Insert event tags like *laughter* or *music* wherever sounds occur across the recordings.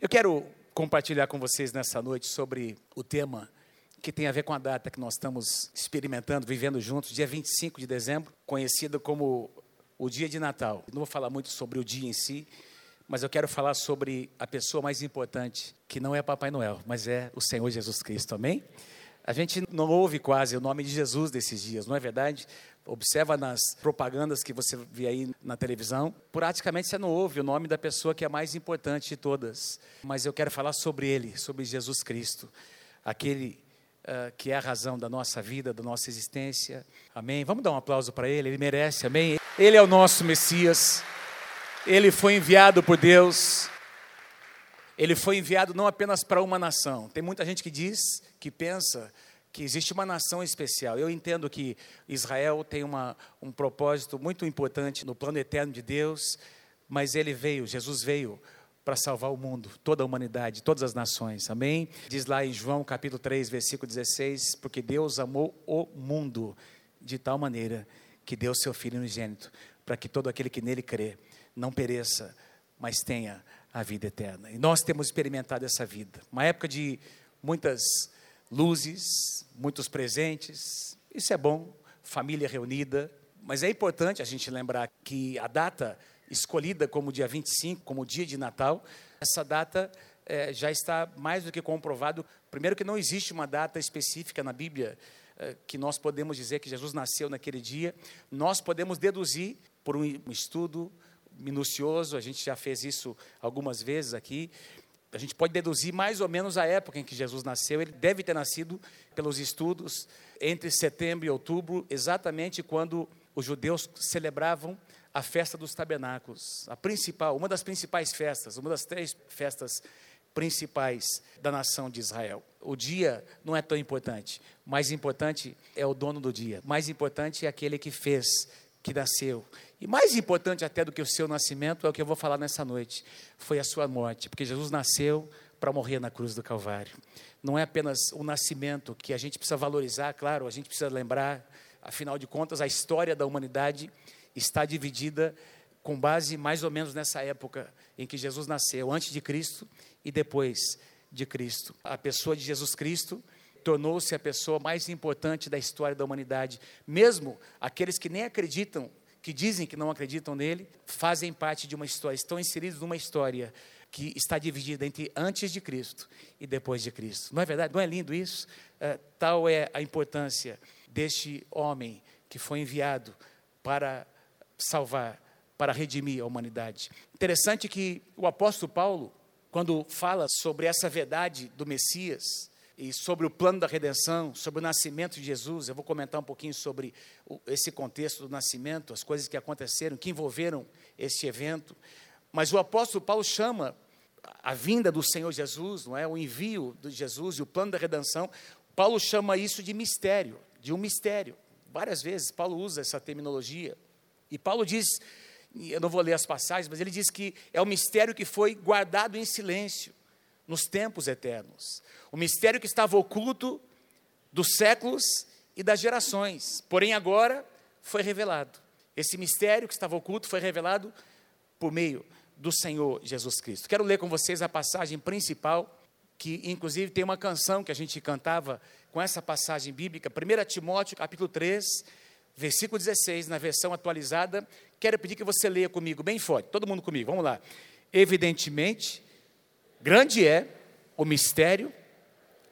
Eu quero compartilhar com vocês nessa noite sobre o tema que tem a ver com a data que nós estamos experimentando, vivendo juntos, dia 25 de dezembro, conhecido como o dia de Natal. Não vou falar muito sobre o dia em si, mas eu quero falar sobre a pessoa mais importante, que não é Papai Noel, mas é o Senhor Jesus Cristo, amém? A gente não ouve quase o nome de Jesus desses dias, não é verdade? Observa nas propagandas que você vê aí na televisão, praticamente você não ouve o nome da pessoa que é mais importante de todas. Mas eu quero falar sobre ele, sobre Jesus Cristo, aquele uh, que é a razão da nossa vida, da nossa existência. Amém? Vamos dar um aplauso para ele, ele merece, amém? Ele é o nosso Messias, ele foi enviado por Deus, ele foi enviado não apenas para uma nação. Tem muita gente que diz, que pensa que existe uma nação especial. Eu entendo que Israel tem uma, um propósito muito importante no plano eterno de Deus, mas ele veio, Jesus veio para salvar o mundo, toda a humanidade, todas as nações. Amém? Diz lá em João capítulo 3, versículo 16, porque Deus amou o mundo de tal maneira que deu seu filho unigênito, para que todo aquele que nele crê não pereça, mas tenha a vida eterna. E nós temos experimentado essa vida. Uma época de muitas luzes, muitos presentes. Isso é bom, família reunida, mas é importante a gente lembrar que a data escolhida como dia 25, como dia de Natal, essa data é, já está mais do que comprovado. Primeiro, que não existe uma data específica na Bíblia é, que nós podemos dizer que Jesus nasceu naquele dia. Nós podemos deduzir por um estudo minucioso, a gente já fez isso algumas vezes aqui, a gente pode deduzir mais ou menos a época em que Jesus nasceu. Ele deve ter nascido, pelos estudos, entre setembro e outubro, exatamente quando os judeus celebravam a festa dos tabernáculos, a principal, uma das principais festas, uma das três festas principais da nação de Israel. O dia não é tão importante, mais importante é o dono do dia, mais importante é aquele que fez, que nasceu. E mais importante até do que o seu nascimento é o que eu vou falar nessa noite, foi a sua morte, porque Jesus nasceu para morrer na cruz do Calvário. Não é apenas o nascimento que a gente precisa valorizar, claro, a gente precisa lembrar, afinal de contas, a história da humanidade está dividida com base mais ou menos nessa época em que Jesus nasceu, antes de Cristo e depois de Cristo. A pessoa de Jesus Cristo tornou-se a pessoa mais importante da história da humanidade. Mesmo aqueles que nem acreditam que dizem que não acreditam nele, fazem parte de uma história, estão inseridos numa história que está dividida entre antes de Cristo e depois de Cristo. Não é verdade? Não é lindo isso? É, tal é a importância deste homem que foi enviado para salvar, para redimir a humanidade. Interessante que o apóstolo Paulo, quando fala sobre essa verdade do Messias, e sobre o plano da redenção, sobre o nascimento de Jesus. Eu vou comentar um pouquinho sobre esse contexto do nascimento, as coisas que aconteceram, que envolveram esse evento. Mas o apóstolo Paulo chama a vinda do Senhor Jesus, não é? O envio de Jesus e o plano da redenção. Paulo chama isso de mistério, de um mistério. Várias vezes Paulo usa essa terminologia. E Paulo diz, eu não vou ler as passagens, mas ele diz que é um mistério que foi guardado em silêncio nos tempos eternos. O mistério que estava oculto dos séculos e das gerações, porém agora foi revelado. Esse mistério que estava oculto foi revelado por meio do Senhor Jesus Cristo. Quero ler com vocês a passagem principal, que inclusive tem uma canção que a gente cantava com essa passagem bíblica, 1 Timóteo capítulo 3, versículo 16, na versão atualizada. Quero pedir que você leia comigo, bem forte, todo mundo comigo, vamos lá. Evidentemente, Grande é o mistério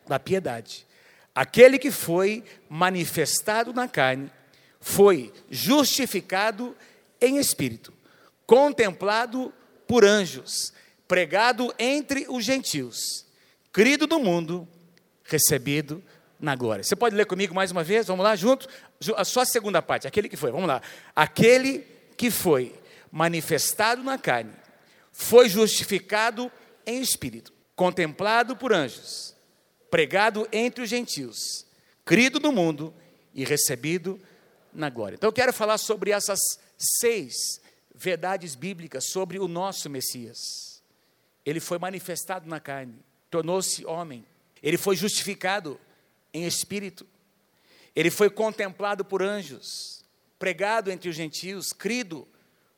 da piedade. Aquele que foi manifestado na carne foi justificado em espírito, contemplado por anjos, pregado entre os gentios, crido no mundo, recebido na glória. Você pode ler comigo mais uma vez? Vamos lá, junto? A sua segunda parte, aquele que foi, vamos lá. Aquele que foi manifestado na carne, foi justificado em espírito, contemplado por anjos, pregado entre os gentios, crido no mundo e recebido na glória. Então eu quero falar sobre essas seis verdades bíblicas sobre o nosso Messias. Ele foi manifestado na carne, tornou-se homem, ele foi justificado em espírito, ele foi contemplado por anjos, pregado entre os gentios, crido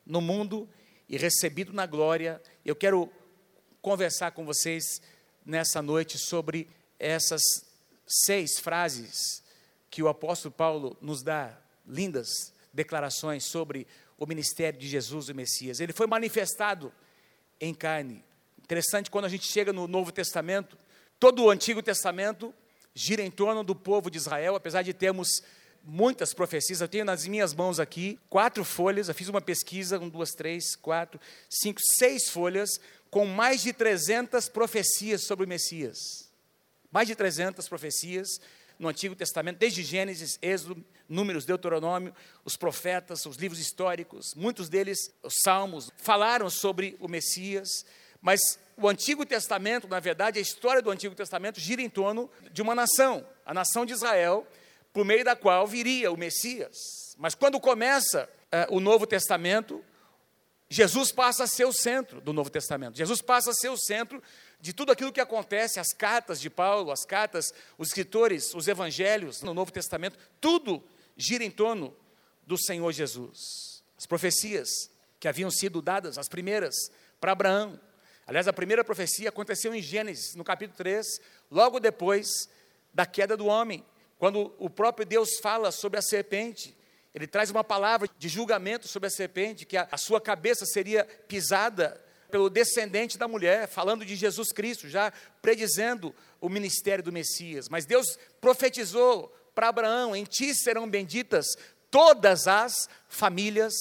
no mundo e recebido na glória. Eu quero conversar com vocês nessa noite sobre essas seis frases que o apóstolo Paulo nos dá, lindas declarações sobre o ministério de Jesus, o Messias. Ele foi manifestado em carne. Interessante quando a gente chega no Novo Testamento, todo o Antigo Testamento gira em torno do povo de Israel, apesar de termos muitas profecias. Eu tenho nas minhas mãos aqui quatro folhas. Eu fiz uma pesquisa, um, duas, três, quatro, cinco, seis folhas com mais de 300 profecias sobre o Messias. Mais de 300 profecias no Antigo Testamento, desde Gênesis, Êxodo, Números, Deuteronômio, os profetas, os livros históricos, muitos deles, os salmos, falaram sobre o Messias, mas o Antigo Testamento, na verdade, a história do Antigo Testamento gira em torno de uma nação, a nação de Israel, por meio da qual viria o Messias. Mas quando começa uh, o Novo Testamento, Jesus passa a ser o centro do Novo Testamento. Jesus passa a ser o centro de tudo aquilo que acontece, as cartas de Paulo, as cartas, os escritores, os evangelhos no Novo Testamento, tudo gira em torno do Senhor Jesus. As profecias que haviam sido dadas, as primeiras, para Abraão. Aliás, a primeira profecia aconteceu em Gênesis, no capítulo 3, logo depois da queda do homem. Quando o próprio Deus fala sobre a serpente, ele traz uma palavra de julgamento sobre a serpente, que a, a sua cabeça seria pisada pelo descendente da mulher, falando de Jesus Cristo, já predizendo o ministério do Messias. Mas Deus profetizou para Abraão: em ti serão benditas todas as famílias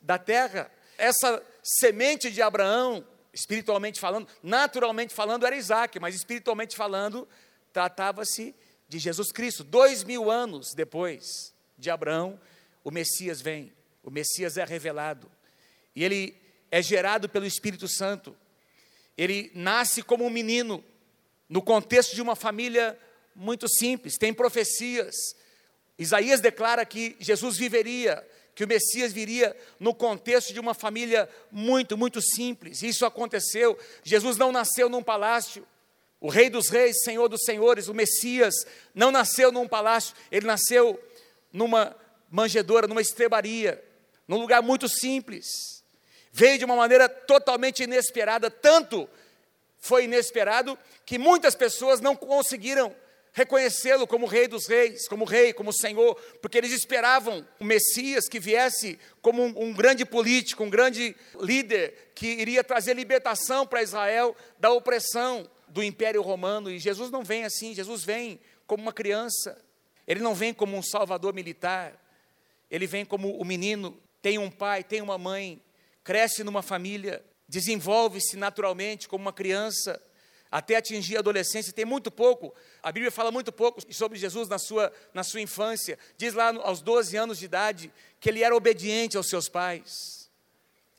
da terra. Essa semente de Abraão, espiritualmente falando, naturalmente falando, era Isaac, mas espiritualmente falando, tratava-se de Jesus Cristo. Dois mil anos depois de Abraão, o Messias vem, o Messias é revelado, e ele é gerado pelo Espírito Santo. Ele nasce como um menino, no contexto de uma família muito simples, tem profecias. Isaías declara que Jesus viveria, que o Messias viria no contexto de uma família muito, muito simples. Isso aconteceu. Jesus não nasceu num palácio, o Rei dos Reis, Senhor dos Senhores, o Messias, não nasceu num palácio, ele nasceu numa manjedoura, numa estrebaria, num lugar muito simples. Veio de uma maneira totalmente inesperada, tanto foi inesperado que muitas pessoas não conseguiram reconhecê-lo como Rei dos Reis, como Rei, como Senhor, porque eles esperavam o Messias que viesse como um, um grande político, um grande líder que iria trazer libertação para Israel da opressão do Império Romano, e Jesus não vem assim, Jesus vem como uma criança, ele não vem como um salvador militar, ele vem como o menino, tem um pai, tem uma mãe, cresce numa família, desenvolve-se naturalmente como uma criança, até atingir a adolescência, tem muito pouco, a Bíblia fala muito pouco sobre Jesus na sua, na sua infância, diz lá aos 12 anos de idade que ele era obediente aos seus pais,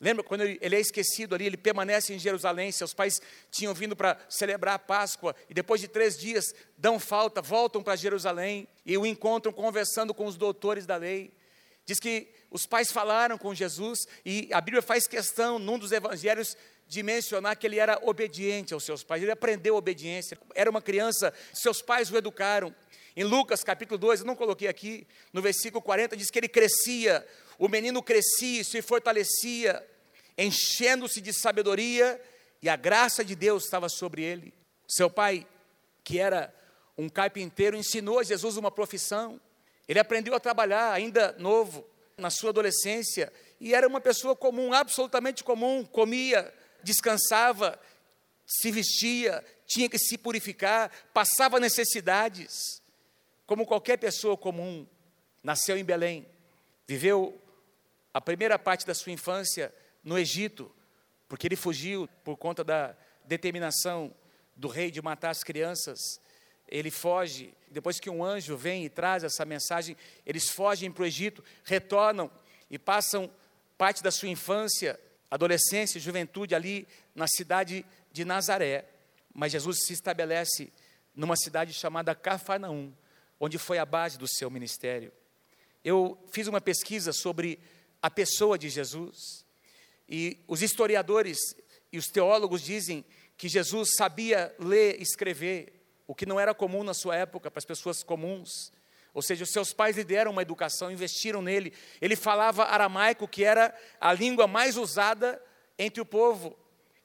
Lembra quando ele é esquecido ali, ele permanece em Jerusalém, seus pais tinham vindo para celebrar a Páscoa, e depois de três dias dão falta, voltam para Jerusalém, e o encontram conversando com os doutores da lei. Diz que os pais falaram com Jesus, e a Bíblia faz questão, num dos evangelhos, de mencionar que ele era obediente aos seus pais, ele aprendeu obediência, era uma criança, seus pais o educaram. Em Lucas capítulo 2, eu não coloquei aqui, no versículo 40, diz que ele crescia, o menino crescia e se fortalecia, enchendo-se de sabedoria, e a graça de Deus estava sobre ele. Seu pai, que era um carpinteiro, ensinou a Jesus uma profissão. Ele aprendeu a trabalhar ainda novo, na sua adolescência, e era uma pessoa comum, absolutamente comum, comia, descansava, se vestia, tinha que se purificar, passava necessidades, como qualquer pessoa comum. Nasceu em Belém, viveu a primeira parte da sua infância no Egito, porque ele fugiu por conta da determinação do rei de matar as crianças. Ele foge, depois que um anjo vem e traz essa mensagem, eles fogem para o Egito, retornam e passam parte da sua infância, adolescência, juventude ali na cidade de Nazaré. Mas Jesus se estabelece numa cidade chamada Cafarnaum, onde foi a base do seu ministério. Eu fiz uma pesquisa sobre a pessoa de Jesus. E os historiadores e os teólogos dizem que Jesus sabia ler e escrever, o que não era comum na sua época para as pessoas comuns. Ou seja, os seus pais lhe deram uma educação, investiram nele. Ele falava aramaico, que era a língua mais usada entre o povo.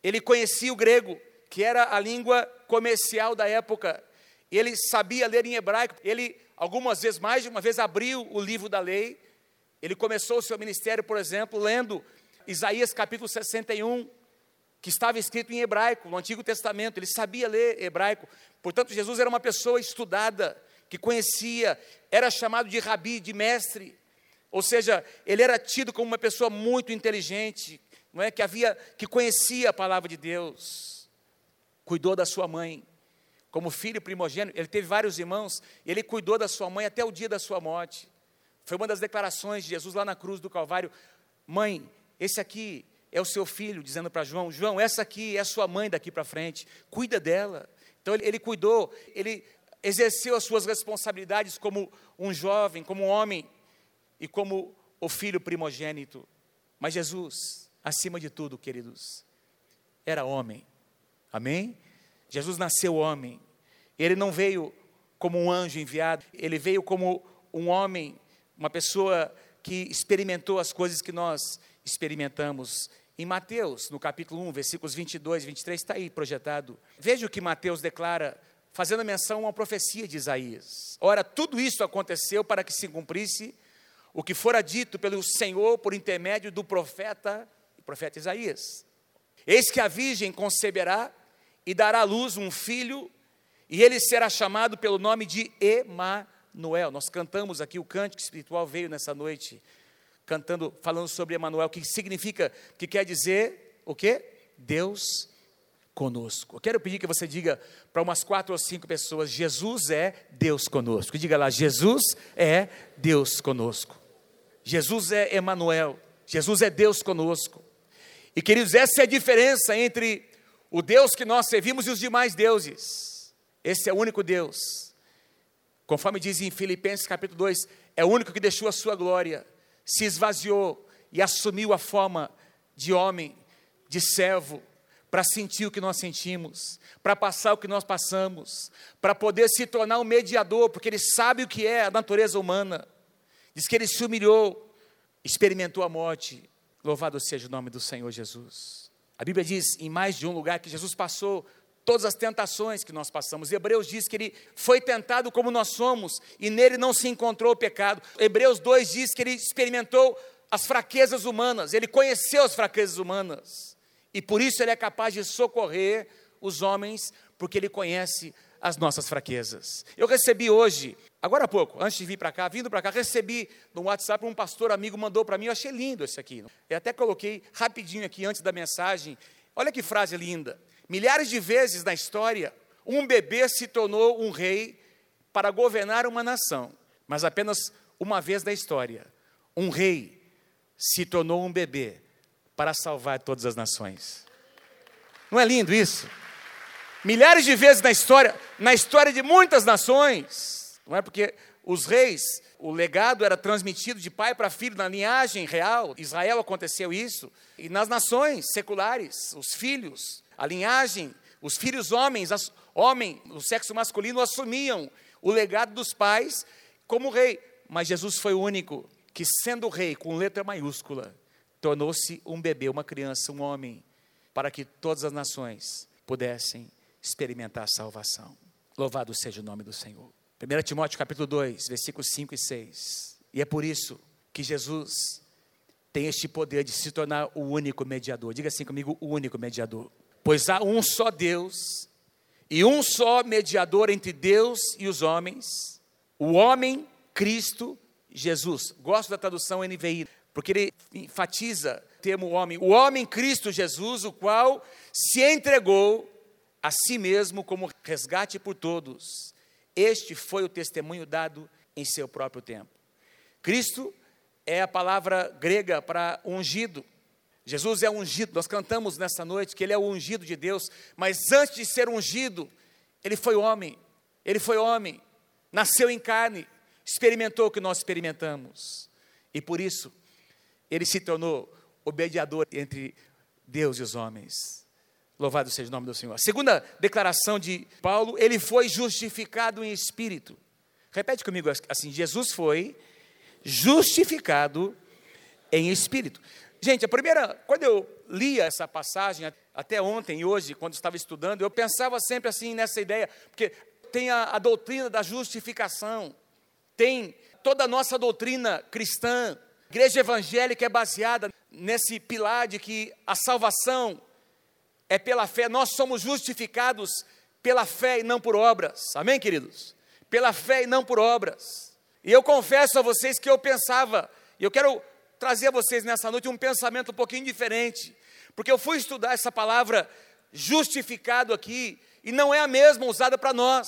Ele conhecia o grego, que era a língua comercial da época. Ele sabia ler em hebraico. Ele, algumas vezes, mais de uma vez, abriu o livro da lei. Ele começou o seu ministério, por exemplo, lendo Isaías capítulo 61, que estava escrito em hebraico, no Antigo Testamento. Ele sabia ler hebraico. Portanto, Jesus era uma pessoa estudada, que conhecia, era chamado de rabi, de mestre. Ou seja, ele era tido como uma pessoa muito inteligente, não é que havia que conhecia a palavra de Deus. Cuidou da sua mãe como filho primogênito, ele teve vários irmãos, ele cuidou da sua mãe até o dia da sua morte. Foi uma das declarações de Jesus lá na cruz do Calvário: Mãe, esse aqui é o seu filho, dizendo para João: João, essa aqui é sua mãe daqui para frente, cuida dela. Então ele, ele cuidou, ele exerceu as suas responsabilidades como um jovem, como um homem e como o filho primogênito. Mas Jesus, acima de tudo, queridos, era homem. Amém? Jesus nasceu homem. Ele não veio como um anjo enviado, ele veio como um homem, uma pessoa que experimentou as coisas que nós experimentamos. Em Mateus, no capítulo 1, versículos 22 e 23, está aí projetado. Veja o que Mateus declara, fazendo menção a uma profecia de Isaías. Ora, tudo isso aconteceu para que se cumprisse o que fora dito pelo Senhor por intermédio do profeta, profeta Isaías. Eis que a virgem conceberá e dará à luz um filho, e ele será chamado pelo nome de Emanuel. Nós cantamos aqui o cântico espiritual veio nessa noite, cantando, falando sobre Emanuel, que significa, que quer dizer o quê? Deus conosco. Eu quero pedir que você diga para umas quatro ou cinco pessoas: Jesus é Deus conosco. Diga lá, Jesus é Deus conosco. Jesus é Emanuel, Jesus é Deus conosco. E queridos, essa é a diferença entre o Deus que nós servimos e os demais deuses. Esse é o único Deus. Conforme diz em Filipenses capítulo 2, é o único que deixou a sua glória, se esvaziou e assumiu a forma de homem, de servo, para sentir o que nós sentimos, para passar o que nós passamos, para poder se tornar um mediador, porque ele sabe o que é a natureza humana. Diz que ele se humilhou, experimentou a morte. Louvado seja o nome do Senhor Jesus. A Bíblia diz em mais de um lugar que Jesus passou todas as tentações que nós passamos. Hebreus diz que ele foi tentado como nós somos e nele não se encontrou o pecado. Hebreus 2 diz que ele experimentou as fraquezas humanas, ele conheceu as fraquezas humanas e por isso ele é capaz de socorrer os homens, porque ele conhece as nossas fraquezas. Eu recebi hoje, agora há pouco, antes de vir para cá, vindo para cá, recebi no WhatsApp um pastor amigo mandou para mim, eu achei lindo esse aqui. Eu até coloquei rapidinho aqui antes da mensagem. Olha que frase linda. Milhares de vezes na história, um bebê se tornou um rei para governar uma nação, mas apenas uma vez na história, um rei se tornou um bebê para salvar todas as nações. Não é lindo isso? Milhares de vezes na história, na história de muitas nações, não é porque os reis, o legado era transmitido de pai para filho na linhagem real. Israel aconteceu isso. E nas nações seculares, os filhos, a linhagem, os filhos homens, as, homem, o sexo masculino assumiam o legado dos pais como rei. Mas Jesus foi o único que, sendo rei com letra maiúscula, tornou-se um bebê, uma criança, um homem, para que todas as nações pudessem experimentar a salvação. Louvado seja o nome do Senhor. 1 Timóteo capítulo 2, versículos 5 e 6. E é por isso que Jesus tem este poder de se tornar o único mediador. Diga assim comigo, o único mediador. Pois há um só Deus e um só mediador entre Deus e os homens, o homem Cristo Jesus. Gosto da tradução NVI, porque ele enfatiza o termo homem. O homem Cristo Jesus, o qual se entregou a si mesmo como resgate por todos. Este foi o testemunho dado em seu próprio tempo. Cristo é a palavra grega para ungido. Jesus é ungido. Nós cantamos nessa noite que ele é o ungido de Deus, mas antes de ser ungido, ele foi homem. Ele foi homem, nasceu em carne, experimentou o que nós experimentamos. E por isso, ele se tornou o mediador entre Deus e os homens. Louvado seja o nome do Senhor. A segunda declaração de Paulo, ele foi justificado em espírito. Repete comigo assim: Jesus foi justificado em espírito. Gente, a primeira, quando eu lia essa passagem, até ontem e hoje, quando estava estudando, eu pensava sempre assim nessa ideia, porque tem a, a doutrina da justificação, tem toda a nossa doutrina cristã, igreja evangélica é baseada nesse pilar de que a salvação é pela fé, nós somos justificados pela fé e não por obras, amém, queridos? Pela fé e não por obras. E eu confesso a vocês que eu pensava, e eu quero trazer a vocês nessa noite um pensamento um pouquinho diferente, porque eu fui estudar essa palavra justificado aqui, e não é a mesma usada para nós.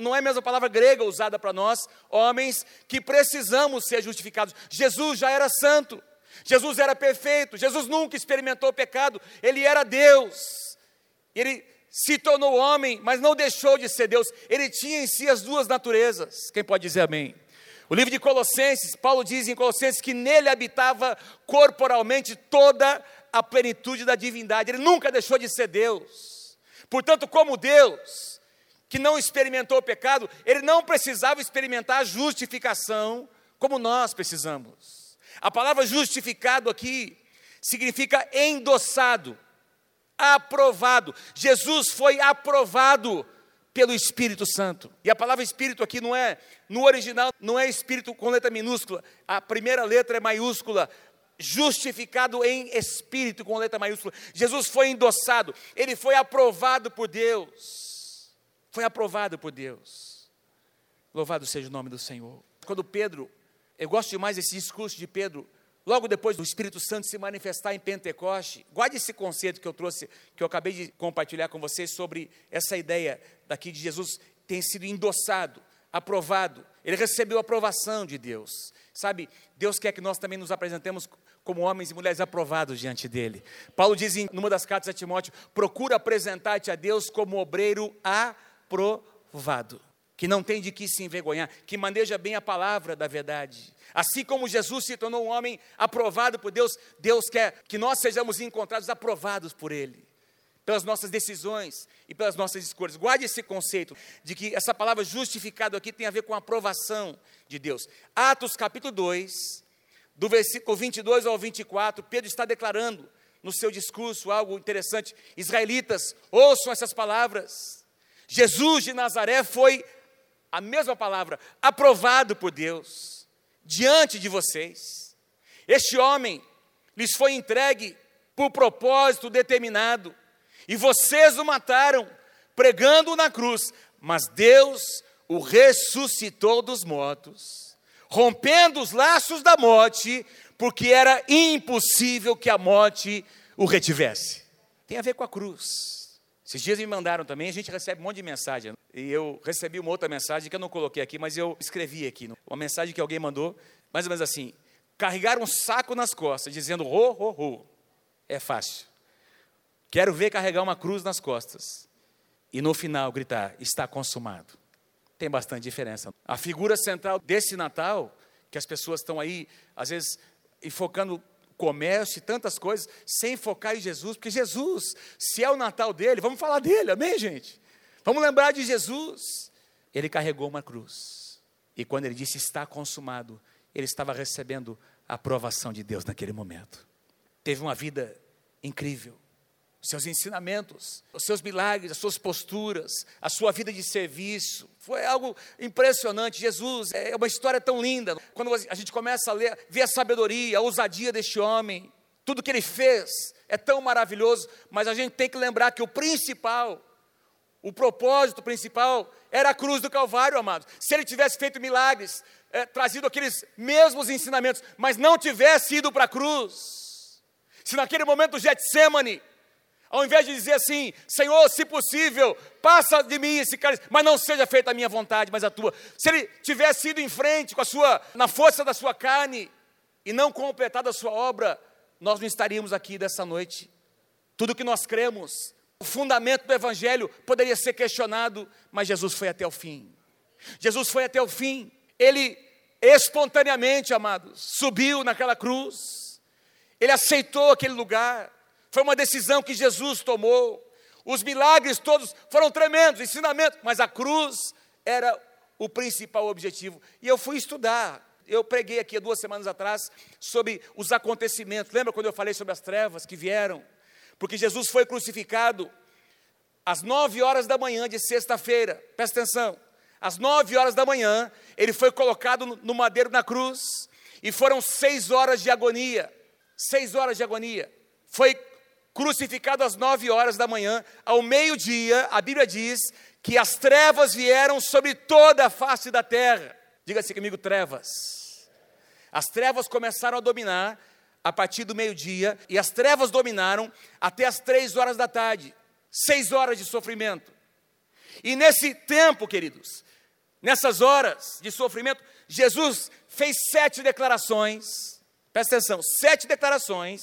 Não é a mesma palavra grega usada para nós, homens que precisamos ser justificados. Jesus já era santo, Jesus era perfeito, Jesus nunca experimentou pecado, ele era Deus. Ele se tornou homem, mas não deixou de ser Deus. Ele tinha em si as duas naturezas. Quem pode dizer amém? O livro de Colossenses, Paulo diz em Colossenses que nele habitava corporalmente toda a plenitude da divindade. Ele nunca deixou de ser Deus. Portanto, como Deus, que não experimentou o pecado, ele não precisava experimentar a justificação como nós precisamos. A palavra justificado aqui significa endossado, aprovado. Jesus foi aprovado pelo Espírito Santo. E a palavra Espírito aqui não é, no original, não é Espírito com letra minúscula, a primeira letra é maiúscula. Justificado em Espírito com letra maiúscula. Jesus foi endossado, ele foi aprovado por Deus. Foi aprovado por Deus. Louvado seja o nome do Senhor. Quando Pedro, eu gosto demais desse discurso de Pedro, logo depois do Espírito Santo se manifestar em Pentecoste, guarde esse conceito que eu trouxe, que eu acabei de compartilhar com vocês sobre essa ideia daqui de Jesus ter sido endossado, aprovado. Ele recebeu a aprovação de Deus. Sabe, Deus quer que nós também nos apresentemos como homens e mulheres aprovados diante dele. Paulo diz em uma das cartas a Timóteo: procura apresentar-te a Deus como obreiro aprovado aprovado, que não tem de que se envergonhar, que maneja bem a palavra da verdade. Assim como Jesus se tornou um homem aprovado por Deus, Deus quer que nós sejamos encontrados aprovados por Ele, pelas nossas decisões e pelas nossas escolhas. Guarde esse conceito de que essa palavra justificado aqui tem a ver com a aprovação de Deus. Atos capítulo 2, do versículo 22 ao 24, Pedro está declarando no seu discurso algo interessante. Israelitas, ouçam essas palavras. Jesus de Nazaré foi a mesma palavra, aprovado por Deus diante de vocês. Este homem lhes foi entregue por propósito determinado, e vocês o mataram, pregando-o na cruz, mas Deus o ressuscitou dos mortos, rompendo os laços da morte, porque era impossível que a morte o retivesse. Tem a ver com a cruz. Esses dias me mandaram também, a gente recebe um monte de mensagem. E eu recebi uma outra mensagem que eu não coloquei aqui, mas eu escrevi aqui. Uma mensagem que alguém mandou, mais ou menos assim: carregar um saco nas costas, dizendo ho, ho, ho. É fácil. Quero ver carregar uma cruz nas costas. E no final gritar: está consumado. Tem bastante diferença. A figura central desse Natal, que as pessoas estão aí, às vezes, enfocando comércio e tantas coisas, sem focar em Jesus, porque Jesus, se é o Natal dele, vamos falar dele, amém, gente? Vamos lembrar de Jesus. Ele carregou uma cruz, e quando ele disse está consumado, ele estava recebendo a aprovação de Deus naquele momento. Teve uma vida incrível, seus ensinamentos, os seus milagres, as suas posturas, a sua vida de serviço. Foi algo impressionante. Jesus é uma história tão linda. Quando a gente começa a ler, ver a sabedoria, a ousadia deste homem, tudo que ele fez é tão maravilhoso, mas a gente tem que lembrar que o principal, o propósito principal, era a cruz do Calvário, amados. Se ele tivesse feito milagres, é, trazido aqueles mesmos ensinamentos, mas não tivesse ido para a cruz, se naquele momento do Getsemane, ao invés de dizer assim, Senhor, se possível, passa de mim esse cálice, mas não seja feita a minha vontade, mas a tua. Se ele tivesse ido em frente com a sua, na força da sua carne e não completado a sua obra, nós não estaríamos aqui dessa noite. Tudo que nós cremos, o fundamento do evangelho poderia ser questionado, mas Jesus foi até o fim. Jesus foi até o fim. Ele espontaneamente, amados, subiu naquela cruz. Ele aceitou aquele lugar. Foi uma decisão que Jesus tomou. Os milagres todos foram tremendos, ensinamentos, mas a cruz era o principal objetivo. E eu fui estudar. Eu preguei aqui duas semanas atrás sobre os acontecimentos. Lembra quando eu falei sobre as trevas que vieram? porque Jesus foi crucificado às nove horas da manhã de sexta-feira. Presta atenção. Às nove horas da manhã, ele foi colocado no madeiro na cruz, e foram seis horas de agonia. Seis horas de agonia. Foi crucificado às nove horas da manhã, ao meio-dia, a Bíblia diz que as trevas vieram sobre toda a face da terra. Diga-se comigo, trevas. As trevas começaram a dominar a partir do meio-dia, e as trevas dominaram até as três horas da tarde. Seis horas de sofrimento. E nesse tempo, queridos, nessas horas de sofrimento, Jesus fez sete declarações. Presta atenção, sete declarações,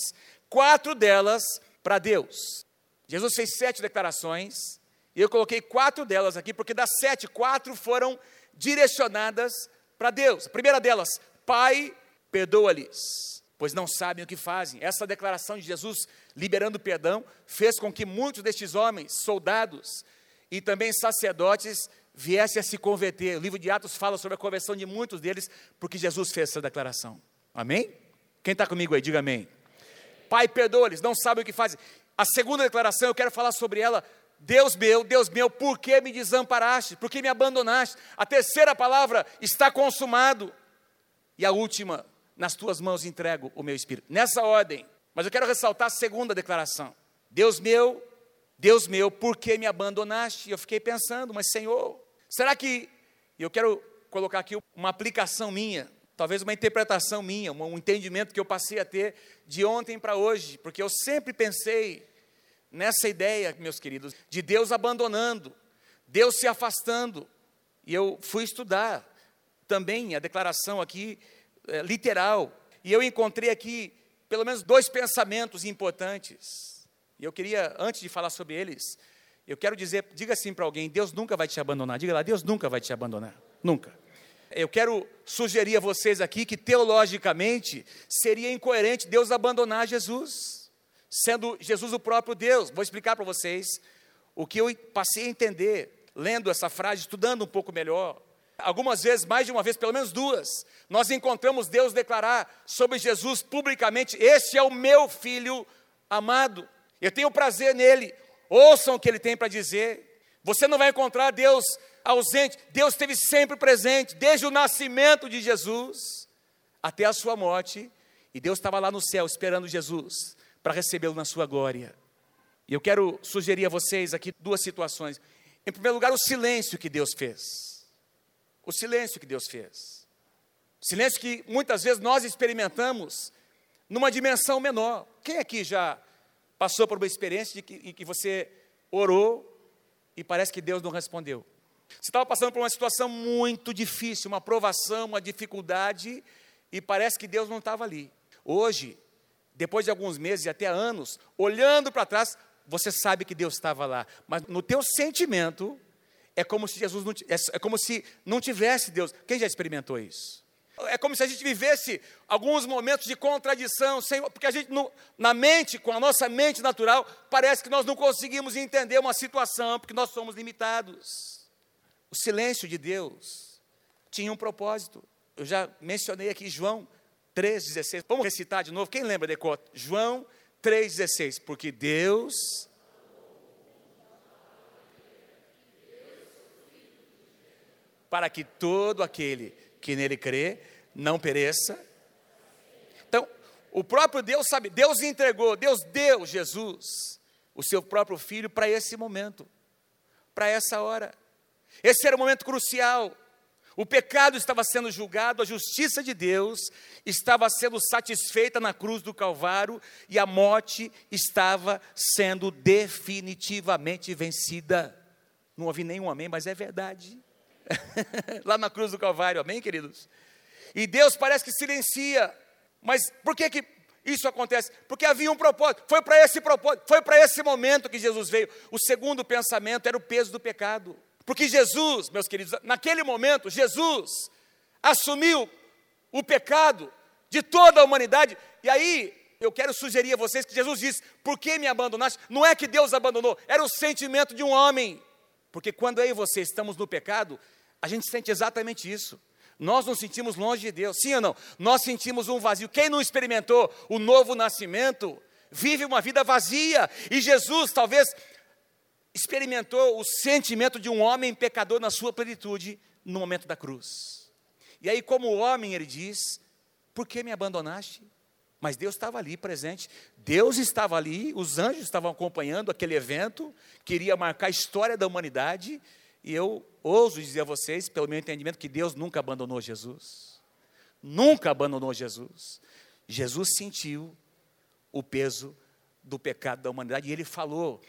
quatro delas para Deus. Jesus fez sete declarações, e eu coloquei quatro delas aqui, porque das sete, quatro foram direcionadas para Deus. A primeira delas, Pai, perdoa-lhes, pois não sabem o que fazem. Essa declaração de Jesus, liberando perdão, fez com que muitos destes homens, soldados e também sacerdotes, viessem a se converter. O livro de Atos fala sobre a conversão de muitos deles, porque Jesus fez essa declaração. Amém? Quem está comigo aí, diga amém. Pai, perdoa-lhes, não sabem o que fazem. A segunda declaração, eu quero falar sobre ela. Deus meu, Deus meu, por que me desamparaste? Por que me abandonaste? A terceira palavra, está consumado. E a última, nas tuas mãos entrego o meu espírito. Nessa ordem. Mas eu quero ressaltar a segunda declaração. Deus meu, Deus meu, por que me abandonaste? Eu fiquei pensando, mas Senhor, será que. E eu quero colocar aqui uma aplicação minha talvez uma interpretação minha, um entendimento que eu passei a ter de ontem para hoje, porque eu sempre pensei nessa ideia, meus queridos, de Deus abandonando, Deus se afastando. E eu fui estudar também a declaração aqui é, literal, e eu encontrei aqui pelo menos dois pensamentos importantes. E eu queria, antes de falar sobre eles, eu quero dizer, diga assim para alguém: Deus nunca vai te abandonar. Diga lá, Deus nunca vai te abandonar. Nunca eu quero sugerir a vocês aqui que teologicamente seria incoerente Deus abandonar Jesus, sendo Jesus o próprio Deus. Vou explicar para vocês o que eu passei a entender lendo essa frase, estudando um pouco melhor. Algumas vezes, mais de uma vez, pelo menos duas, nós encontramos Deus declarar sobre Jesus publicamente: Este é o meu filho amado, eu tenho prazer nele, ouçam o que ele tem para dizer. Você não vai encontrar Deus ausente, Deus esteve sempre presente, desde o nascimento de Jesus até a sua morte, e Deus estava lá no céu esperando Jesus para recebê-lo na sua glória. E eu quero sugerir a vocês aqui duas situações. Em primeiro lugar, o silêncio que Deus fez. O silêncio que Deus fez. Silêncio que muitas vezes nós experimentamos numa dimensão menor. Quem aqui já passou por uma experiência de que, em que você orou e parece que Deus não respondeu? Você estava passando por uma situação muito difícil, uma provação, uma dificuldade, e parece que Deus não estava ali. Hoje, depois de alguns meses e até anos, olhando para trás, você sabe que Deus estava lá, mas no teu sentimento é como se Jesus não é, é como se não tivesse Deus. Quem já experimentou isso? É como se a gente vivesse alguns momentos de contradição, porque a gente, na mente, com a nossa mente natural, parece que nós não conseguimos entender uma situação, porque nós somos limitados. O silêncio de Deus tinha um propósito. Eu já mencionei aqui João 3,16. Vamos recitar de novo? Quem lembra de cor? João 3,16. Porque Deus. Para que todo aquele que nele crê não pereça. Então, o próprio Deus sabe, Deus entregou, Deus deu Jesus, o seu próprio filho, para esse momento, para essa hora. Esse era o momento crucial. O pecado estava sendo julgado, a justiça de Deus estava sendo satisfeita na cruz do Calvário e a morte estava sendo definitivamente vencida. Não ouvi nenhum amém, mas é verdade. *laughs* Lá na cruz do Calvário, amém, queridos? E Deus parece que silencia. Mas por que, que isso acontece? Porque havia um propósito. Foi para esse propósito, foi para esse momento que Jesus veio. O segundo pensamento era o peso do pecado. Porque Jesus, meus queridos, naquele momento, Jesus assumiu o pecado de toda a humanidade. E aí, eu quero sugerir a vocês que Jesus disse: Por que me abandonaste? Não é que Deus abandonou, era o sentimento de um homem. Porque quando eu e você estamos no pecado, a gente sente exatamente isso. Nós nos sentimos longe de Deus, sim ou não? Nós sentimos um vazio. Quem não experimentou o novo nascimento, vive uma vida vazia. E Jesus talvez experimentou o sentimento de um homem pecador na sua plenitude no momento da cruz. E aí, como homem, ele diz: Por que me abandonaste? Mas Deus estava ali presente, Deus estava ali, os anjos estavam acompanhando aquele evento, queria marcar a história da humanidade, e eu ouso dizer a vocês, pelo meu entendimento, que Deus nunca abandonou Jesus. Nunca abandonou Jesus. Jesus sentiu o peso do pecado da humanidade e ele falou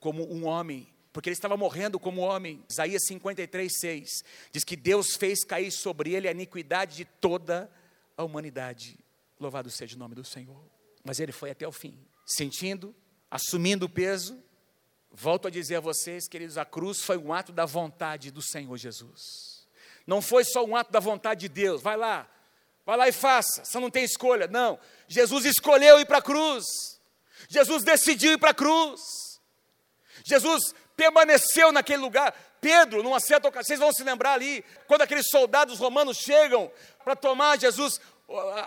como um homem, porque ele estava morrendo como homem. Isaías 53, 6 diz que Deus fez cair sobre ele a iniquidade de toda a humanidade. Louvado seja o nome do Senhor. Mas ele foi até o fim, sentindo, assumindo o peso. Volto a dizer a vocês, queridos, a cruz foi um ato da vontade do Senhor Jesus. Não foi só um ato da vontade de Deus. Vai lá, vai lá e faça. Você não tem escolha. Não. Jesus escolheu ir para a cruz. Jesus decidiu ir para a cruz. Jesus permaneceu naquele lugar. Pedro, numa certa ocasião, vocês vão se lembrar ali, quando aqueles soldados romanos chegam para tomar Jesus,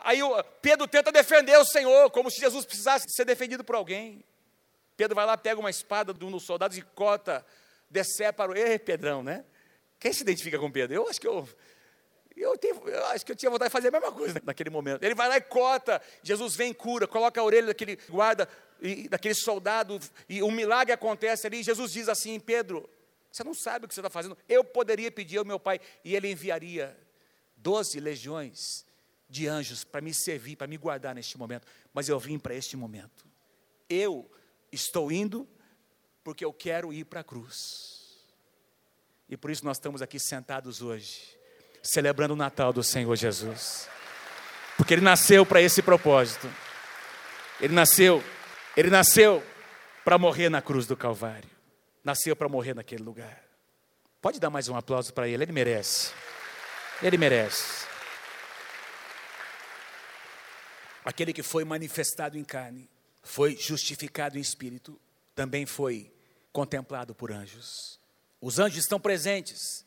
aí Pedro tenta defender o Senhor, como se Jesus precisasse ser defendido por alguém. Pedro vai lá, pega uma espada de um dos soldados e cota, decepara. Ei, Pedrão, né? Quem se identifica com Pedro? Eu acho que eu, eu, tenho, eu acho que eu tinha vontade de fazer a mesma coisa *laughs* naquele momento. Ele vai lá e cota, Jesus vem cura, coloca a orelha daquele guarda, e, daquele soldado, e um milagre acontece ali. Jesus diz assim: Pedro, você não sabe o que você está fazendo. Eu poderia pedir ao meu pai, e ele enviaria doze legiões de anjos para me servir, para me guardar neste momento. Mas eu vim para este momento. Eu estou indo porque eu quero ir para a cruz. E por isso nós estamos aqui sentados hoje, celebrando o Natal do Senhor Jesus. Porque ele nasceu para esse propósito. Ele nasceu, ele nasceu para morrer na cruz do Calvário. Nasceu para morrer naquele lugar. Pode dar mais um aplauso para ele, ele merece. Ele merece. Aquele que foi manifestado em carne, foi justificado em espírito, também foi contemplado por anjos. Os anjos estão presentes,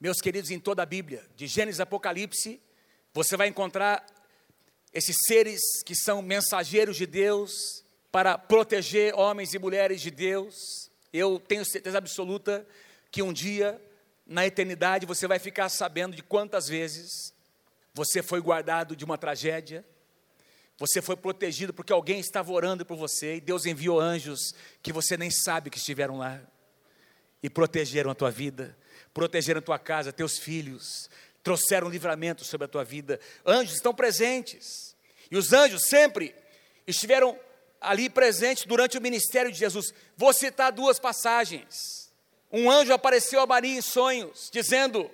meus queridos, em toda a Bíblia, de Gênesis a Apocalipse, você vai encontrar esses seres que são mensageiros de Deus para proteger homens e mulheres de Deus. Eu tenho certeza absoluta que um dia, na eternidade, você vai ficar sabendo de quantas vezes você foi guardado de uma tragédia, você foi protegido porque alguém estava orando por você e Deus enviou anjos que você nem sabe que estiveram lá e protegeram a tua vida, protegeram a tua casa, teus filhos, trouxeram livramento sobre a tua vida. Anjos estão presentes. E os anjos sempre estiveram ali presentes durante o ministério de Jesus. Vou citar duas passagens. Um anjo apareceu a Maria em sonhos, dizendo,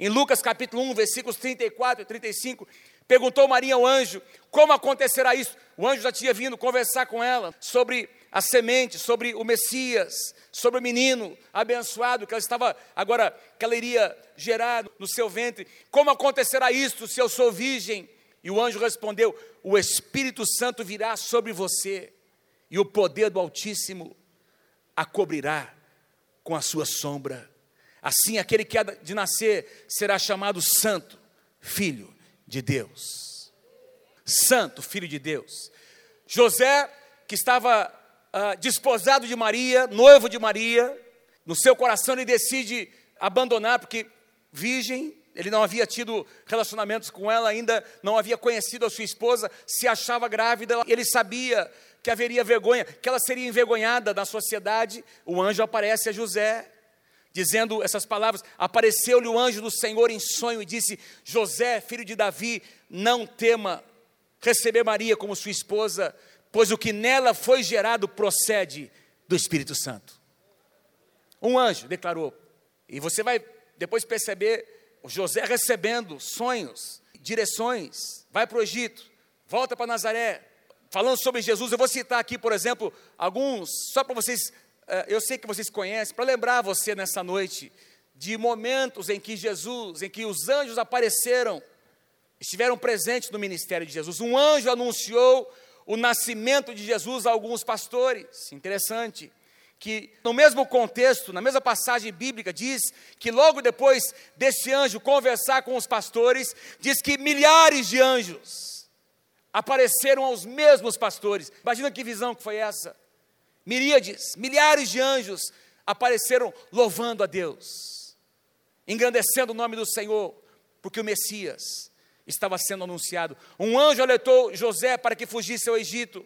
em Lucas capítulo 1, versículos 34 e 35, Perguntou Maria ao anjo: Como acontecerá isso? O anjo já tinha vindo conversar com ela sobre a semente, sobre o Messias, sobre o menino abençoado que ela estava agora que ela iria gerar no seu ventre. Como acontecerá isso se eu sou virgem? E o anjo respondeu: O Espírito Santo virá sobre você e o poder do Altíssimo a cobrirá com a sua sombra. Assim, aquele que há de nascer será chamado Santo, Filho de Deus. Santo, filho de Deus. José, que estava uh, desposado de Maria, noivo de Maria, no seu coração ele decide abandonar, porque virgem, ele não havia tido relacionamentos com ela ainda, não havia conhecido a sua esposa, se achava grávida, ele sabia que haveria vergonha, que ela seria envergonhada na sociedade. O anjo aparece a José, dizendo essas palavras: Apareceu-lhe o anjo do Senhor em sonho e disse: José, filho de Davi, não tema receber Maria como sua esposa, pois o que nela foi gerado procede do Espírito Santo. Um anjo declarou, e você vai depois perceber José recebendo sonhos, direções, vai para o Egito, volta para Nazaré, falando sobre Jesus. Eu vou citar aqui, por exemplo, alguns, só para vocês eu sei que vocês conhecem, para lembrar você nessa noite de momentos em que Jesus, em que os anjos apareceram, estiveram presentes no ministério de Jesus. Um anjo anunciou o nascimento de Jesus a alguns pastores. Interessante que no mesmo contexto, na mesma passagem bíblica, diz que logo depois desse anjo conversar com os pastores, diz que milhares de anjos apareceram aos mesmos pastores. Imagina que visão que foi essa. Miríades, milhares de anjos apareceram louvando a Deus, engrandecendo o nome do Senhor, porque o Messias estava sendo anunciado. Um anjo alertou José para que fugisse ao Egito,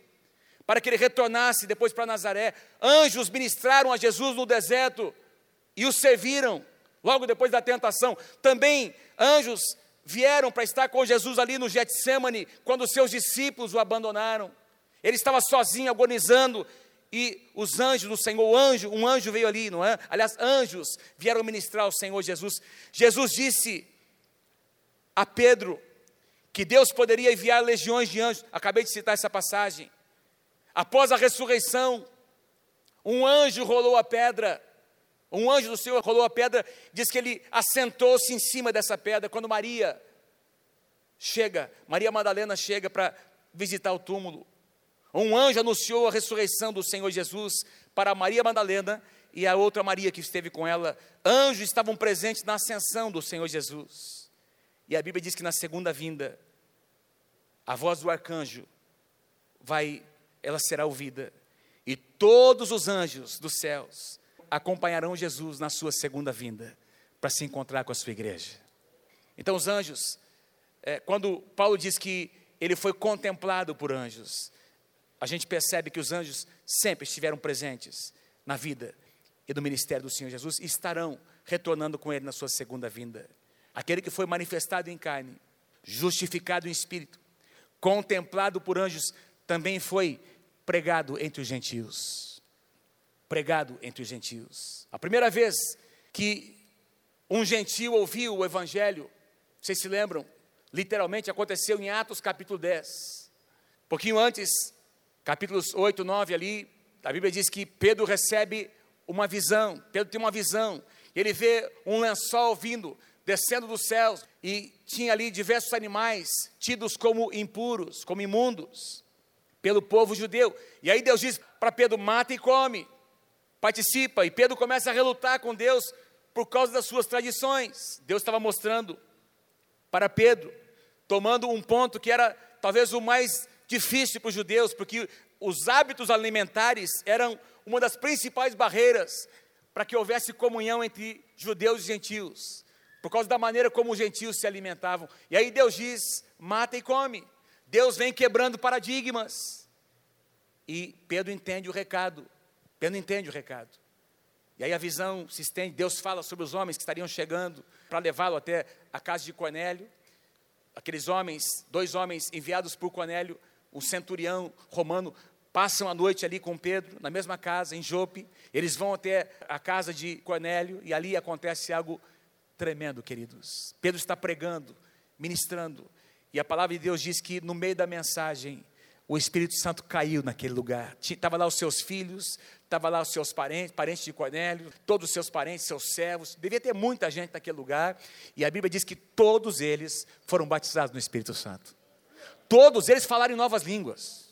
para que ele retornasse depois para Nazaré. Anjos ministraram a Jesus no deserto e o serviram logo depois da tentação. Também anjos vieram para estar com Jesus ali no Getsemane, quando seus discípulos o abandonaram. Ele estava sozinho, agonizando, e os anjos do Senhor, o anjo, um anjo veio ali, não é? Aliás, anjos vieram ministrar ao Senhor Jesus. Jesus disse a Pedro que Deus poderia enviar legiões de anjos. Acabei de citar essa passagem. Após a ressurreição, um anjo rolou a pedra. Um anjo do Senhor rolou a pedra, diz que ele assentou-se em cima dessa pedra. Quando Maria chega, Maria Madalena chega para visitar o túmulo. Um anjo anunciou a ressurreição do Senhor Jesus para Maria Madalena e a outra Maria que esteve com ela. Anjos estavam presentes na ascensão do Senhor Jesus. E a Bíblia diz que na segunda vinda, a voz do arcanjo vai, ela será ouvida. E todos os anjos dos céus acompanharão Jesus na sua segunda vinda para se encontrar com a sua igreja. Então, os anjos, é, quando Paulo diz que ele foi contemplado por anjos, a gente percebe que os anjos sempre estiveram presentes na vida e no ministério do Senhor Jesus e estarão retornando com ele na sua segunda vinda. Aquele que foi manifestado em carne, justificado em espírito, contemplado por anjos, também foi pregado entre os gentios. Pregado entre os gentios. A primeira vez que um gentil ouviu o evangelho, vocês se lembram? Literalmente aconteceu em Atos capítulo 10. Um pouquinho antes, capítulos 8, 9 ali, a Bíblia diz que Pedro recebe uma visão, Pedro tem uma visão, ele vê um lençol vindo, descendo dos céus, e tinha ali diversos animais tidos como impuros, como imundos, pelo povo judeu. E aí Deus diz para Pedro: mata e come, participa. E Pedro começa a relutar com Deus por causa das suas tradições. Deus estava mostrando para Pedro, tomando um ponto que era talvez o mais difícil para os judeus, porque os hábitos alimentares eram uma das principais barreiras para que houvesse comunhão entre judeus e gentios, por causa da maneira como os gentios se alimentavam. E aí Deus diz: mata e come. Deus vem quebrando paradigmas. E Pedro entende o recado. Pedro entende o recado. E aí a visão se estende, Deus fala sobre os homens que estariam chegando para levá-lo até a casa de Cornélio. Aqueles homens, dois homens enviados por Cornélio, o centurião romano, passam a noite ali com Pedro, na mesma casa, em Jope. Eles vão até a casa de Cornélio e ali acontece algo tremendo, queridos. Pedro está pregando, ministrando, e a palavra de Deus diz que no meio da mensagem, o Espírito Santo caiu naquele lugar. Estava lá os seus filhos, estava lá os seus parentes, parentes de Cornélio, todos os seus parentes, seus servos. Devia ter muita gente naquele lugar. E a Bíblia diz que todos eles foram batizados no Espírito Santo. Todos eles falaram em novas línguas.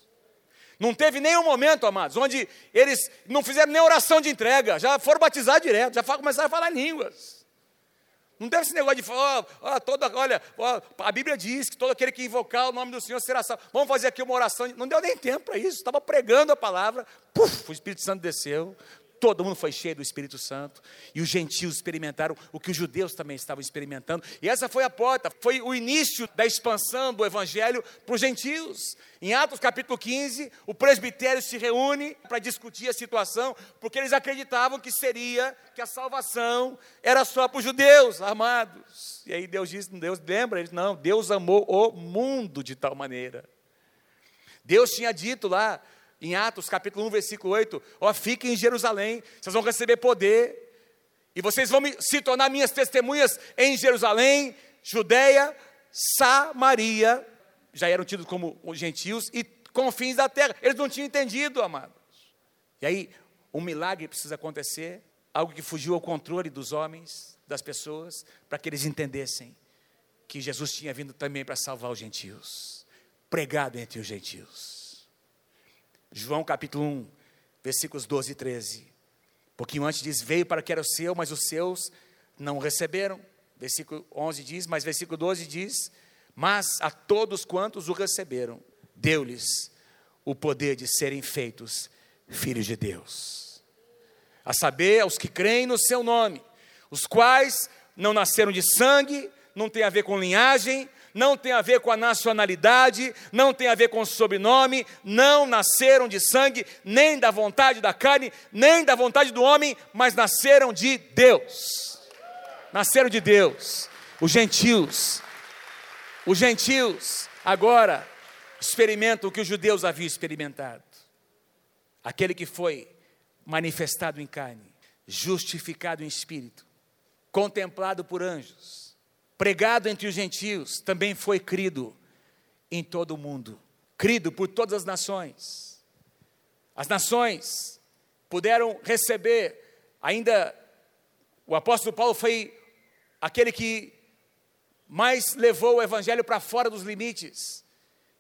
Não teve nenhum momento, amados, onde eles não fizeram nem oração de entrega, já foram batizados direto, já começaram a falar em línguas. Não teve esse negócio de falar, oh, toda, olha, oh, a Bíblia diz que todo aquele que invocar o nome do Senhor será salvo. Vamos fazer aqui uma oração. Não deu nem tempo para isso, estava pregando a palavra, puf, o Espírito Santo desceu, todo mundo foi cheio do Espírito Santo, e os gentios experimentaram o que os judeus também estavam experimentando, e essa foi a porta, foi o início da expansão do Evangelho para os gentios. Em Atos capítulo 15, o presbitério se reúne para discutir a situação, porque eles acreditavam que seria, que a salvação era só para os judeus, amados. E aí Deus diz, Deus lembra, eles, não, Deus amou o mundo de tal maneira. Deus tinha dito lá, em Atos capítulo 1, versículo 8, ó, fiquem em Jerusalém, vocês vão receber poder, e vocês vão se tornar minhas testemunhas em Jerusalém, Judeia, Samaria, já eram tidos como gentios, e confins da terra. Eles não tinham entendido, amados. E aí, um milagre precisa acontecer, algo que fugiu ao controle dos homens, das pessoas, para que eles entendessem que Jesus tinha vindo também para salvar os gentios, pregado entre os gentios. João capítulo 1, versículos 12 e 13. Um pouquinho antes diz: Veio para que era o seu, mas os seus não receberam. Versículo 11 diz, mas versículo 12 diz: Mas a todos quantos o receberam, deu-lhes o poder de serem feitos filhos de Deus. A saber, aos que creem no seu nome, os quais não nasceram de sangue, não tem a ver com linhagem, não tem a ver com a nacionalidade, não tem a ver com sobrenome, não nasceram de sangue, nem da vontade da carne, nem da vontade do homem, mas nasceram de Deus. Nasceram de Deus. Os gentios, os gentios agora experimentam o que os judeus haviam experimentado. Aquele que foi manifestado em carne, justificado em espírito, contemplado por anjos, pregado entre os gentios, também foi crido em todo o mundo, crido por todas as nações. As nações puderam receber, ainda o apóstolo Paulo foi aquele que mais levou o evangelho para fora dos limites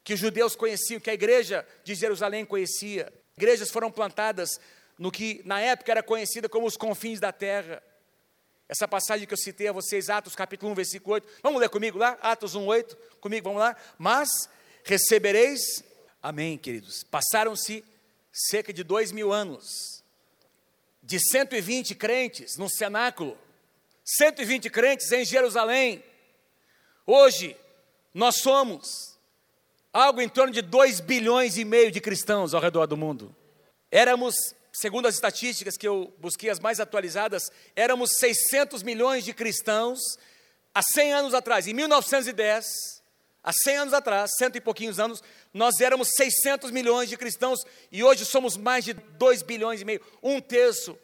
que os judeus conheciam, que a igreja de Jerusalém conhecia. Igrejas foram plantadas no que na época era conhecida como os confins da terra. Essa passagem que eu citei a vocês, Atos capítulo 1, versículo 8. Vamos ler comigo lá? Atos 1, 8. Comigo, vamos lá? Mas recebereis, amém, queridos. Passaram-se cerca de dois mil anos, de 120 crentes no cenáculo, 120 crentes em Jerusalém. Hoje, nós somos algo em torno de 2 bilhões e meio de cristãos ao redor do mundo. Éramos segundo as estatísticas que eu busquei, as mais atualizadas, éramos 600 milhões de cristãos há 100 anos atrás. Em 1910, há 100 anos atrás, cento e pouquinhos anos, nós éramos 600 milhões de cristãos e hoje somos mais de 2 bilhões e meio, um terço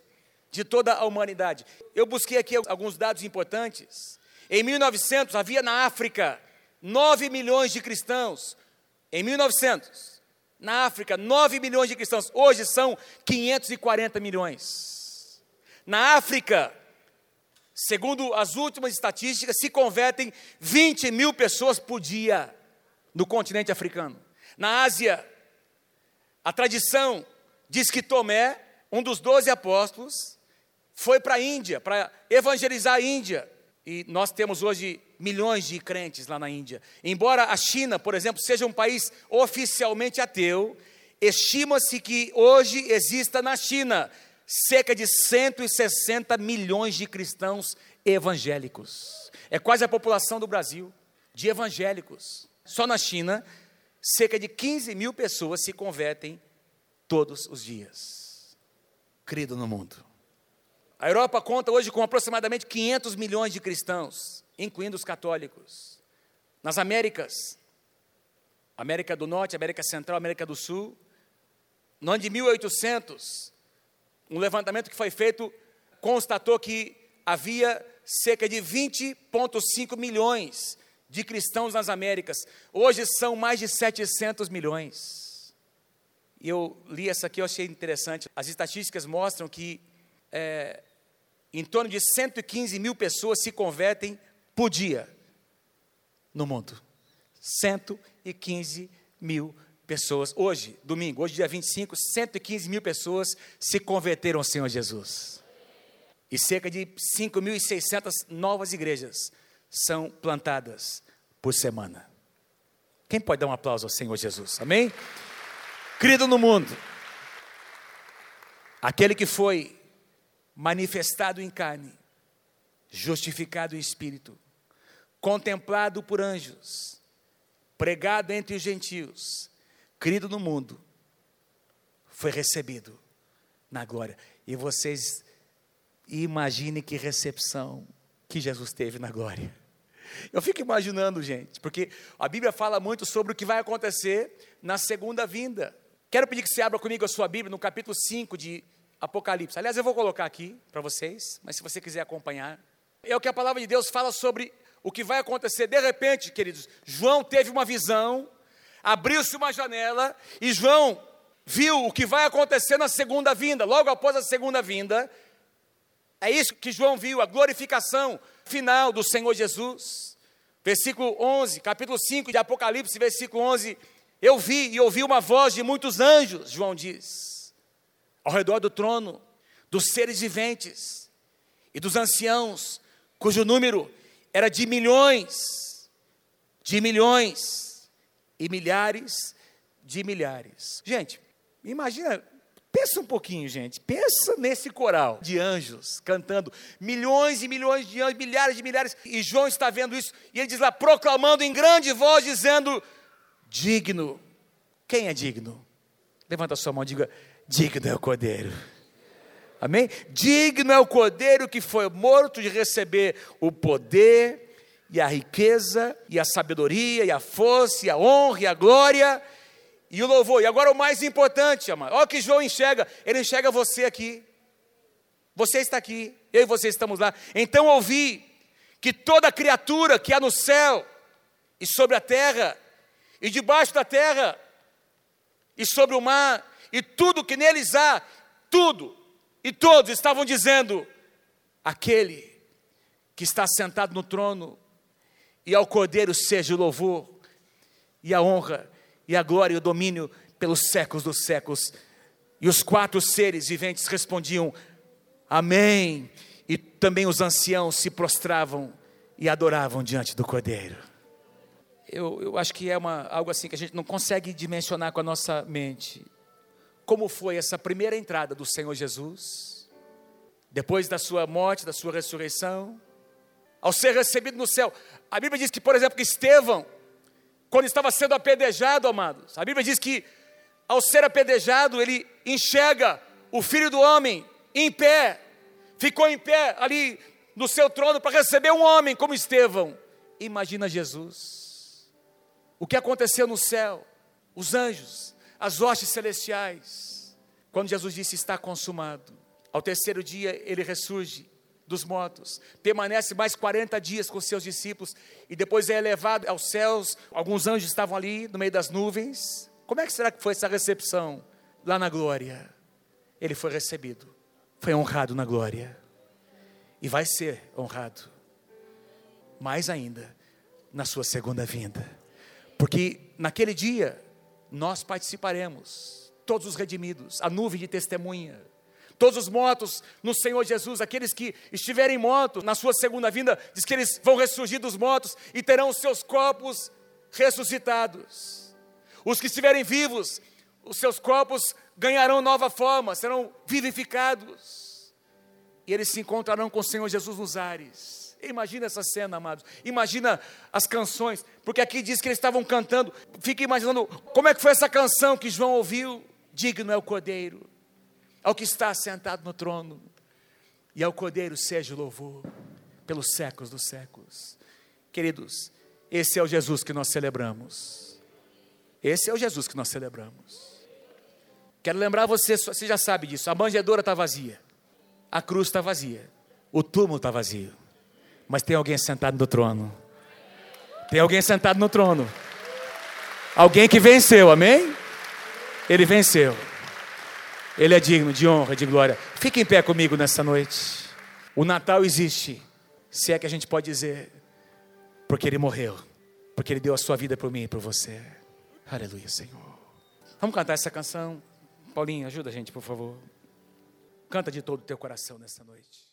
de toda a humanidade. Eu busquei aqui alguns dados importantes. Em 1900 havia na África 9 milhões de cristãos. Em 1900, na África, 9 milhões de cristãos, hoje são 540 milhões. Na África, segundo as últimas estatísticas, se convertem 20 mil pessoas por dia no continente africano. Na Ásia, a tradição diz que Tomé, um dos doze apóstolos, foi para a Índia, para evangelizar a Índia. E nós temos hoje milhões de crentes lá na Índia. Embora a China, por exemplo, seja um país oficialmente ateu, estima-se que hoje exista na China cerca de 160 milhões de cristãos evangélicos. É quase a população do Brasil de evangélicos. Só na China, cerca de 15 mil pessoas se convertem todos os dias. Crido no mundo. A Europa conta hoje com aproximadamente 500 milhões de cristãos incluindo os católicos. Nas Américas, América do Norte, América Central, América do Sul, no ano de 1800, um levantamento que foi feito constatou que havia cerca de 20,5 milhões de cristãos nas Américas. Hoje são mais de 700 milhões. E eu li essa aqui, eu achei interessante. As estatísticas mostram que é, em torno de 115 mil pessoas se convertem por dia no mundo. 115 mil pessoas. Hoje, domingo, hoje dia 25, 115 mil pessoas se converteram ao Senhor Jesus. E cerca de 5.600 novas igrejas são plantadas por semana. Quem pode dar um aplauso ao Senhor Jesus? Amém? Querido no mundo, aquele que foi manifestado em carne, justificado em espírito, contemplado por anjos, pregado entre os gentios, crido no mundo, foi recebido na glória. E vocês imaginem que recepção que Jesus teve na glória. Eu fico imaginando, gente, porque a Bíblia fala muito sobre o que vai acontecer na segunda vinda. Quero pedir que você abra comigo a sua Bíblia no capítulo 5 de Apocalipse. Aliás, eu vou colocar aqui para vocês, mas se você quiser acompanhar. É o que a palavra de Deus fala sobre o que vai acontecer de repente, queridos. João teve uma visão, abriu-se uma janela e João viu o que vai acontecer na segunda vinda, logo após a segunda vinda. É isso que João viu, a glorificação final do Senhor Jesus. Versículo 11, capítulo 5 de Apocalipse, versículo 11. Eu vi e ouvi uma voz de muitos anjos, João diz, ao redor do trono, dos seres viventes e dos anciãos, cujo número era de milhões, de milhões e milhares de milhares. Gente, imagina, pensa um pouquinho, gente. Pensa nesse coral de anjos cantando, milhões e milhões de anjos, milhares de milhares. E João está vendo isso e ele diz lá, proclamando em grande voz, dizendo: Digno. Quem é digno? Levanta a sua mão e diga: Digno é o cordeiro. Amém? Digno é o cordeiro que foi morto de receber o poder e a riqueza, e a sabedoria, e a força, e a honra, e a glória, e o louvor. E agora o mais importante, amado. Olha o que João enxerga. Ele enxerga você aqui. Você está aqui, eu e você estamos lá. Então ouvi que toda criatura que há no céu, e sobre a terra, e debaixo da terra, e sobre o mar, e tudo que neles há, tudo, e todos estavam dizendo: aquele que está sentado no trono e ao Cordeiro seja o louvor, e a honra, e a glória e o domínio pelos séculos dos séculos. E os quatro seres viventes respondiam: Amém. E também os anciãos se prostravam e adoravam diante do Cordeiro. Eu, eu acho que é uma, algo assim que a gente não consegue dimensionar com a nossa mente. Como foi essa primeira entrada do Senhor Jesus, depois da sua morte, da sua ressurreição, ao ser recebido no céu. A Bíblia diz que, por exemplo, que Estevão, quando estava sendo apedrejado, amados, a Bíblia diz que ao ser apedrejado, ele enxerga o filho do homem em pé, ficou em pé ali no seu trono para receber um homem como Estevão. Imagina Jesus. O que aconteceu no céu? Os anjos, as hostes celestiais. Quando Jesus disse está consumado, ao terceiro dia ele ressurge dos mortos, permanece mais 40 dias com seus discípulos e depois é elevado aos céus. Alguns anjos estavam ali no meio das nuvens. Como é que será que foi essa recepção lá na glória? Ele foi recebido, foi honrado na glória e vai ser honrado mais ainda na sua segunda vinda, porque naquele dia nós participaremos, todos os redimidos, a nuvem de testemunha Todos os mortos no Senhor Jesus, aqueles que estiverem mortos na sua segunda vinda, diz que eles vão ressurgir dos mortos e terão os seus corpos ressuscitados. Os que estiverem vivos, os seus corpos ganharão nova forma, serão vivificados. E eles se encontrarão com o Senhor Jesus nos ares. Imagina essa cena, amados. Imagina as canções, porque aqui diz que eles estavam cantando. Fique imaginando como é que foi essa canção que João ouviu. Digno é o Cordeiro ao que está sentado no trono, e ao Cordeiro seja o louvor pelos séculos dos séculos. Queridos, esse é o Jesus que nós celebramos. Esse é o Jesus que nós celebramos. Quero lembrar você, você já sabe disso, a manjedoura está vazia, a cruz está vazia, o túmulo está vazio, mas tem alguém sentado no trono. Tem alguém sentado no trono. Alguém que venceu, amém? Ele venceu. Ele é digno de honra, de glória. Fique em pé comigo nessa noite. O Natal existe, se é que a gente pode dizer, porque Ele morreu, porque Ele deu a sua vida por mim e por você. Aleluia, Senhor. Vamos cantar essa canção? Paulinho, ajuda a gente, por favor. Canta de todo o teu coração nessa noite.